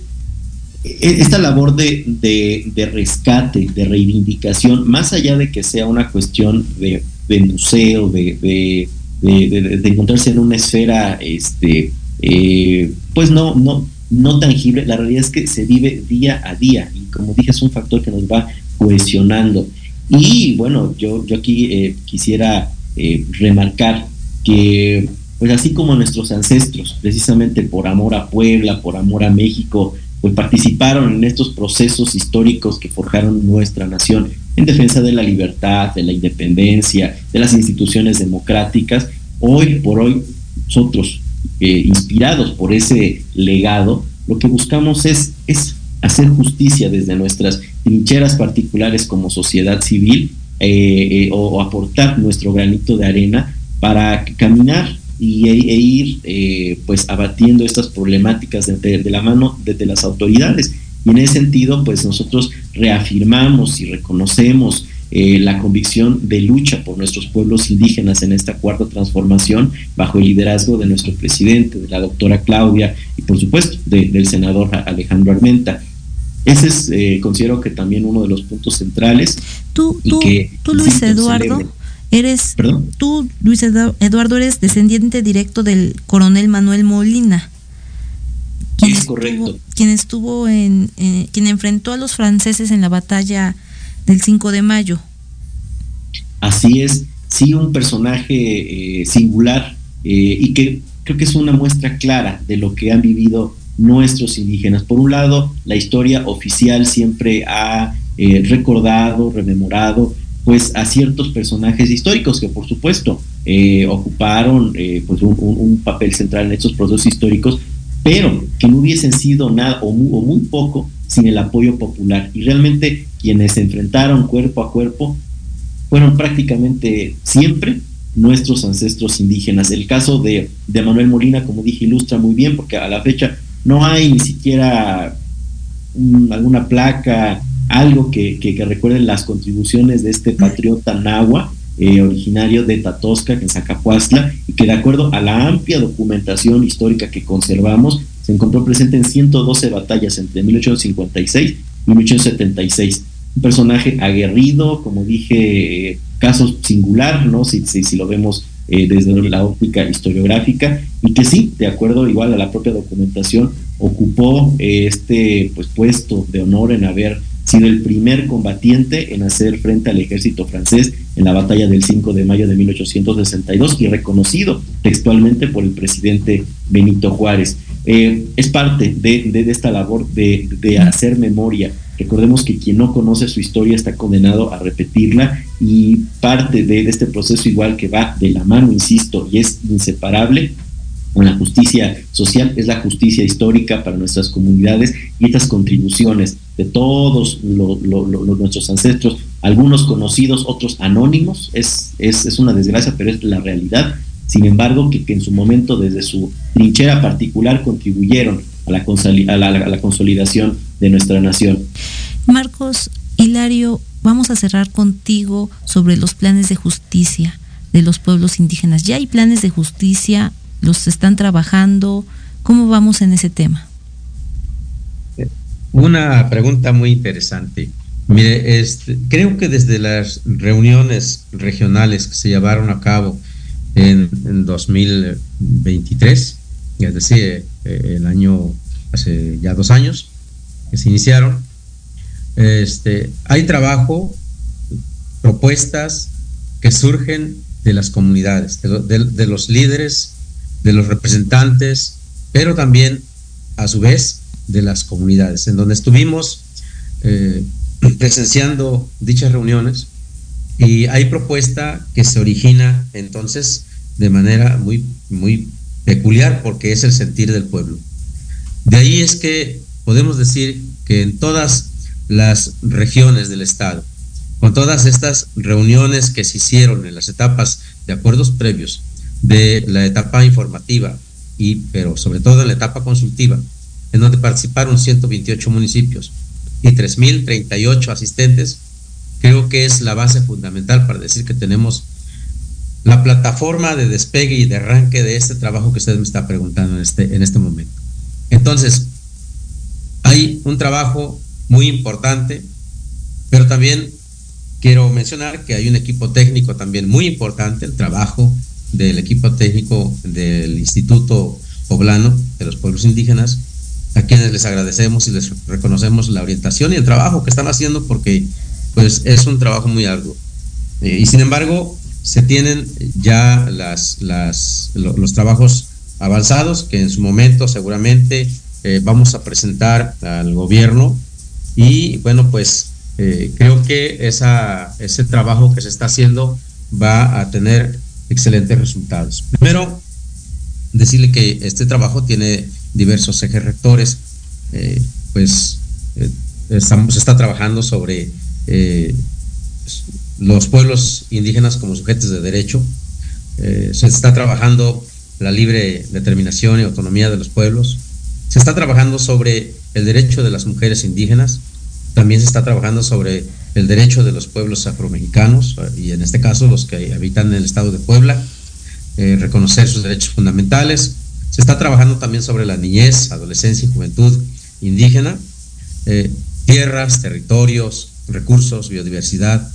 e, esta labor de, de, de, rescate, de reivindicación, más allá de que sea una cuestión de, de museo, de, encontrarse en una esfera, este, eh, pues no, no, no tangible, la realidad es que se vive día a día y como dije es un factor que nos va cohesionando. Y bueno, yo, yo aquí eh, quisiera eh, remarcar que, pues así como nuestros ancestros, precisamente por amor a Puebla, por amor a México, pues participaron en estos procesos históricos que forjaron nuestra nación en defensa de la libertad, de la independencia, de las instituciones democráticas. Hoy por hoy, nosotros, eh, inspirados por ese legado, lo que buscamos es, es hacer justicia desde nuestras trincheras particulares como sociedad civil eh, eh, o, aportar nuestro granito de arena para caminar y, e, e ir eh, pues abatiendo estas problemáticas de la mano desde las autoridades. Y en ese sentido, pues nosotros reafirmamos y reconocemos eh, la convicción de lucha por nuestros pueblos indígenas en esta cuarta transformación bajo el liderazgo de nuestro presidente, de la doctora Claudia y por supuesto de- del senador Alejandro Armenta. Ese es, eh, considero que también uno de los puntos centrales. Tú, y tú, que, tú Luis Eduardo, eres, ¿Perdón? tú Luis Edu- Eduardo eres descendiente directo del coronel Manuel Molina. Quien Es estuvo- correcto. Quien estuvo en, eh, quien enfrentó a los franceses en la batalla del 5 de mayo. Así es, sí, un personaje eh, singular eh, y que creo que es una muestra clara de lo que han vivido nuestros indígenas. Por un lado, la historia oficial siempre ha eh, recordado, rememorado, pues a ciertos personajes históricos que por supuesto ocuparon pues un, papel central en estos procesos históricos, pero que no hubiesen sido nada o muy poco sin el apoyo popular. Y realmente quienes se enfrentaron cuerpo a cuerpo fueron prácticamente siempre nuestros ancestros indígenas. El caso de, Manuel Molina, como dije, ilustra muy bien, porque a la fecha no hay ni siquiera un- alguna placa, algo que, que, que recuerde las contribuciones de este patriota nahua, eh, originario de Tatosca, en Zacapuastla, y que de acuerdo a la amplia documentación histórica que conservamos, se encontró presente en 112 batallas entre 1856 y 1876 un personaje aguerrido, como dije, caso singular, ¿no? Si, si, si lo vemos eh, desde la óptica historiográfica, y que sí, de acuerdo igual a la propia documentación, ocupó eh, este pues, puesto de honor en haber sido el primer combatiente en hacer frente al ejército francés en la batalla del 5 de mayo de 1862 y reconocido textualmente por el presidente Benito Juárez. Eh, es parte de, de- de esta labor de, de hacer memoria. Recordemos que quien no conoce su historia está condenado a repetirla y parte de, este proceso igual que va de la mano, insisto, y es inseparable con la justicia social, es la justicia histórica para nuestras comunidades y estas contribuciones de todos nuestros ancestros, algunos conocidos, otros anónimos, es, es, es una desgracia, pero es la realidad. Sin embargo, que, que en su momento, desde su trinchera particular, contribuyeron a la, consoli- a la- a la consolidación de nuestra nación. Marcos, Hilario, vamos a cerrar contigo sobre los planes de justicia de los pueblos indígenas. ¿Ya hay planes de justicia? ¿Los están trabajando? ¿Cómo vamos en ese tema? Una pregunta muy interesante. Mire, este, creo que desde las reuniones regionales que se llevaron a cabo en, en 2023, es decir, eh, el año, hace ya dos años que se iniciaron, este, hay trabajo, propuestas que surgen de las comunidades, de, de- de los líderes, de los representantes, pero también, a su vez, de las comunidades, en donde estuvimos eh, presenciando dichas reuniones y hay propuesta que se origina entonces de manera muy, muy peculiar porque es el sentir del pueblo. De ahí es que podemos decir que en todas las regiones del Estado, con todas estas reuniones que se hicieron en las etapas de acuerdos previos de la etapa informativa y pero sobre todo en la etapa consultiva, en donde participaron 128 municipios y 3.038 asistentes, creo que es la base fundamental para decir que tenemos la plataforma de despegue y de arranque de este trabajo que usted me está preguntando en este, en este momento. Entonces, hay un trabajo muy importante, pero también quiero mencionar que hay un equipo técnico también muy importante, el trabajo del equipo técnico del Instituto Poblano de los Pueblos Indígenas, a quienes les agradecemos y les reconocemos la orientación y el trabajo que están haciendo porque pues es un trabajo muy arduo. Eh, y sin embargo, se tienen ya las, las, lo- los trabajos avanzados que en su momento seguramente eh, vamos a presentar al gobierno y bueno, pues eh, creo que esa, ese trabajo que se está haciendo va a tener excelentes resultados. Primero, decirle que este trabajo tiene diversos ejes rectores, eh, pues estamos, se está trabajando sobre los pueblos indígenas como sujetos de derecho, eh, se está trabajando la libre determinación y autonomía de los pueblos, se está trabajando sobre el derecho de las mujeres indígenas, también se está trabajando sobre el derecho de los pueblos afromexicanos eh, y en este caso los que habitan en el estado de Puebla, eh, reconocer sus derechos fundamentales. Se está trabajando también sobre la niñez, adolescencia y juventud indígena, tierras, territorios, recursos, biodiversidad,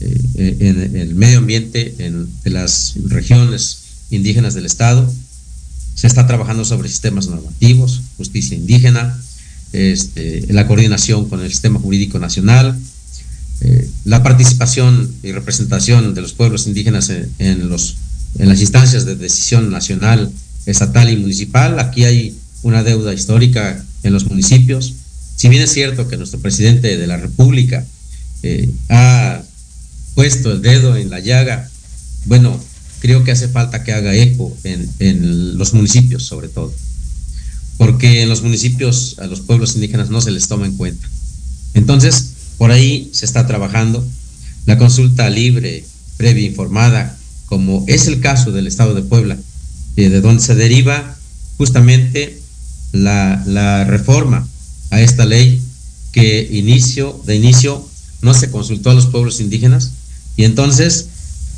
eh, en el medio ambiente en, de las regiones indígenas del Estado. Se está trabajando sobre sistemas normativos, justicia indígena, este, la coordinación con el sistema jurídico nacional, eh, la participación y representación de los pueblos indígenas en, en los, en las instancias de decisión nacional, estatal y municipal. Aquí hay una deuda histórica en los municipios. Si bien es cierto que nuestro presidente de la República eh, ha puesto el dedo en la llaga, bueno, creo que hace falta que haga eco en, los municipios sobre todo, porque en los municipios a los pueblos indígenas no se les toma en cuenta. Entonces, por ahí se está trabajando la consulta libre, previa, informada, como es el caso del Estado de Puebla, eh, de donde se deriva justamente la, la reforma a esta ley que inicio, de inicio no se consultó a los pueblos indígenas y entonces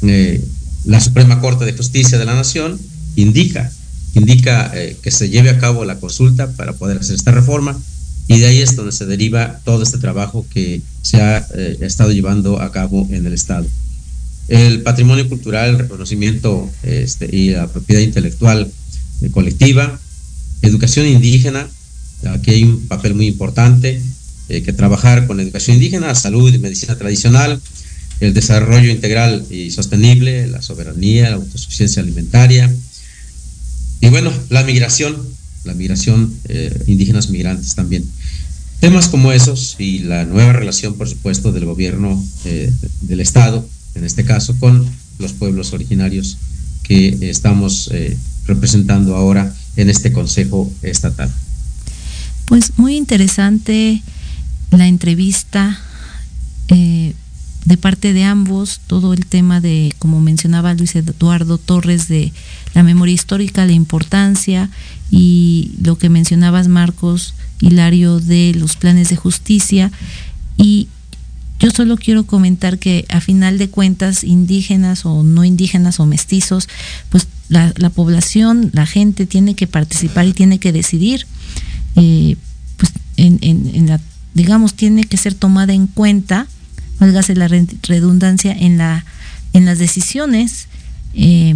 eh, la Suprema Corte de Justicia de la Nación indica, indica eh, que se lleve a cabo la consulta para poder hacer esta reforma y de ahí es donde se deriva todo este trabajo que se ha eh, estado llevando a cabo en el Estado. El patrimonio cultural, el reconocimiento este, y la propiedad intelectual eh, colectiva, educación indígena, aquí hay un papel muy importante, eh, que trabajar con educación indígena, salud y medicina tradicional, el desarrollo integral y sostenible, la soberanía, la autosuficiencia alimentaria, y bueno, la migración, la migración, eh, indígenas migrantes también. Temas como esos y la nueva relación, por supuesto, del gobierno eh, del Estado, en este caso, con los pueblos originarios que estamos eh, representando ahora en este Consejo Estatal. Pues muy interesante la entrevista de parte de ambos, todo el tema de, como mencionaba Luis Eduardo Torres, de la memoria histórica, la importancia y lo que mencionabas Marcos Hilario de los planes de justicia. Y yo solo quiero comentar que a final de cuentas, indígenas o no indígenas o mestizos, pues la, la población, la gente tiene que participar y tiene que decidir. Eh, pues digamos, tiene que ser tomada en cuenta, válgase la redundancia, en, la, en las decisiones eh,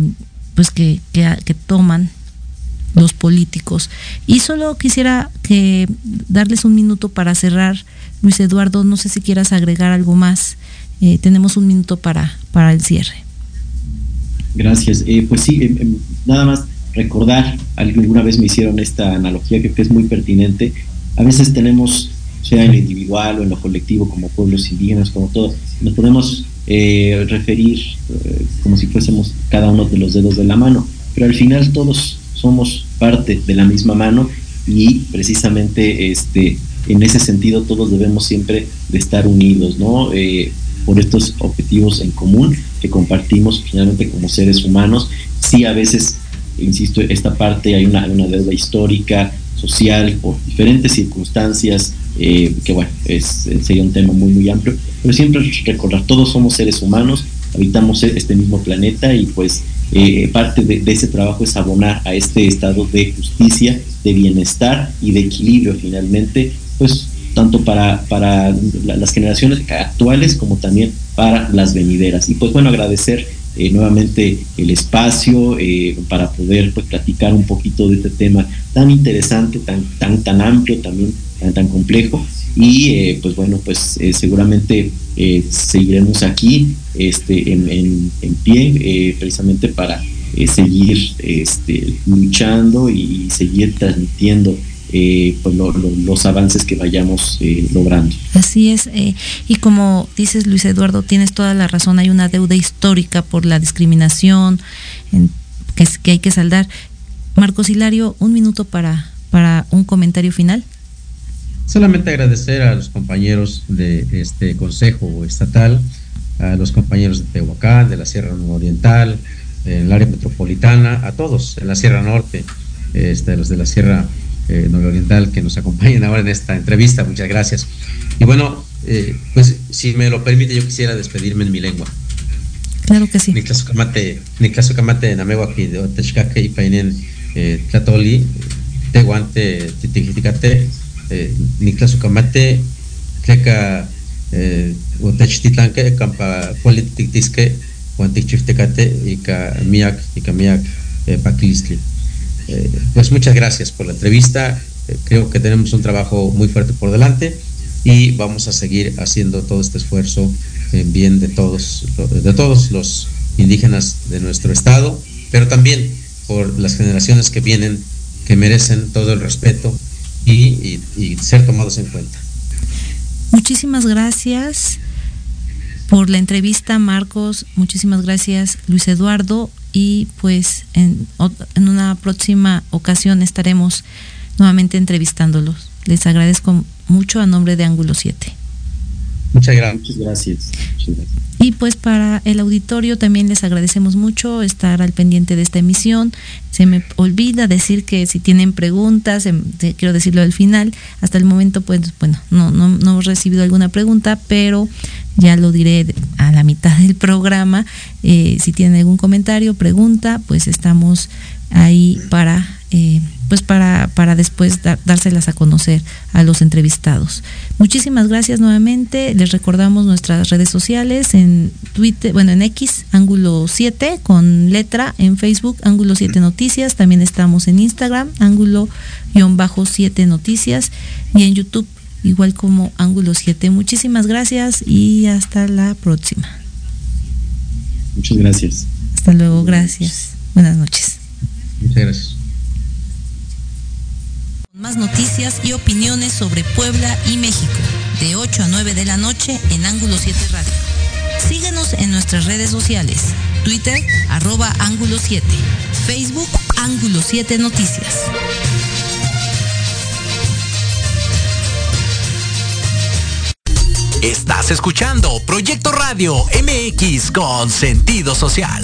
pues que, que, toman los políticos. Y solo quisiera que darles un minuto para cerrar. Luis Eduardo, no sé si quieras agregar algo más. Eh, tenemos un minuto para, para el cierre. Gracias. Eh, pues sí, eh, nada más recordar, alguna vez me hicieron esta analogía que, que es muy pertinente. A veces tenemos sea en lo individual o en lo colectivo, como pueblos indígenas, como todo, nos podemos eh, referir eh, como si fuésemos cada uno de los dedos de la mano, pero al final todos somos parte de la misma mano y precisamente este, en ese sentido todos debemos siempre de estar unidos, ¿no? Eh, por estos objetivos en común que compartimos finalmente como seres humanos. Sí, a veces, insisto, esta parte hay una, una deuda histórica, social, por diferentes circunstancias, eh, que bueno, es, sería un tema muy, muy amplio, pero siempre recordar, todos somos seres humanos, habitamos este mismo planeta y pues eh, parte de, de, ese trabajo es abonar a este estado de justicia, de bienestar y de equilibrio finalmente, pues tanto para, para las generaciones actuales como también para las venideras. Y pues bueno, agradecer eh, nuevamente el espacio eh, para poder pues, platicar un poquito de este tema tan interesante, tan, tan, tan amplio también tan, tan complejo. Y eh, pues bueno, pues seguramente seguiremos aquí este, en, en- en pie precisamente para seguir este, luchando y seguir transmitiendo eh, pues, lo- lo- los avances que vayamos eh, logrando. Así es, eh, y como dices Luis Eduardo, tienes toda la razón, hay una deuda histórica por la discriminación en- que, es- que hay que saldar. Marcos Hilario, un minuto para, para un comentario final. Solamente agradecer a los compañeros de este Consejo Estatal, a los compañeros de Tehuacán, de la Sierra Oriental, en el área metropolitana, a todos en la Sierra Norte, este, los de la Sierra eh, Nororiental que nos acompañan ahora en esta entrevista. Muchas gracias. Y bueno, eh, pues si me lo permite, yo quisiera despedirme en mi lengua. Claro que sí. Niklasukamate, Niklasukamate Namewaki de Otechkake y Painen eh, Tlatoli, Teguante Titijiticate, eh, Niklasukamate, Tleka eh, Otechititlanke, Campa Polititictisque, Huantichiftecate y Ka Miak y Ka Miak eh, Paquilistli. Eh, pues muchas gracias por la entrevista. Eh, creo que tenemos un trabajo muy fuerte por delante y vamos a seguir haciendo todo este esfuerzo en bien de todos, de todos los indígenas de nuestro estado, pero también por las generaciones que vienen, que merecen todo el respeto y, ser tomados en cuenta. Muchísimas gracias por la entrevista, Marcos. Muchísimas gracias, Luis Eduardo. Y pues en, en una próxima ocasión estaremos nuevamente entrevistándolos. Les agradezco mucho a nombre de Ángulo 7. Muchas gracias. Muchas gracias. Y pues para el auditorio también les agradecemos mucho estar al pendiente de esta emisión. Se me olvida decir que si tienen preguntas, em, quiero decirlo al final, hasta el momento pues bueno, no, no, no hemos recibido alguna pregunta, pero ya lo diré a la mitad del programa. Eh, si tienen algún comentario, pregunta, pues estamos ahí para eh, pues para, para después dar- dárselas a conocer a los entrevistados. Muchísimas gracias nuevamente. Les recordamos nuestras redes sociales en Twitter, bueno, en X, Ángulo 7 con letra, en Facebook, Ángulo 7 Noticias. También estamos en Instagram, Ángulo-7 Noticias y en YouTube, igual como Ángulo 7. Muchísimas gracias y hasta la próxima. Muchas gracias. Hasta luego, gracias. Buenas noches. Muchas gracias. Más noticias y opiniones sobre Puebla y México, de 8 a 9 de la noche en Ángulo 7 Radio. Síguenos en nuestras redes sociales, Twitter, arroba Ángulo 7, Facebook, Ángulo 7 Noticias. Estás escuchando Proyecto Radio MX con sentido social.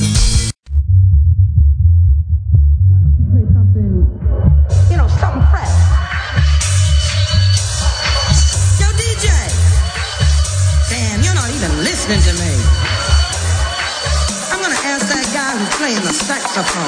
Podcast.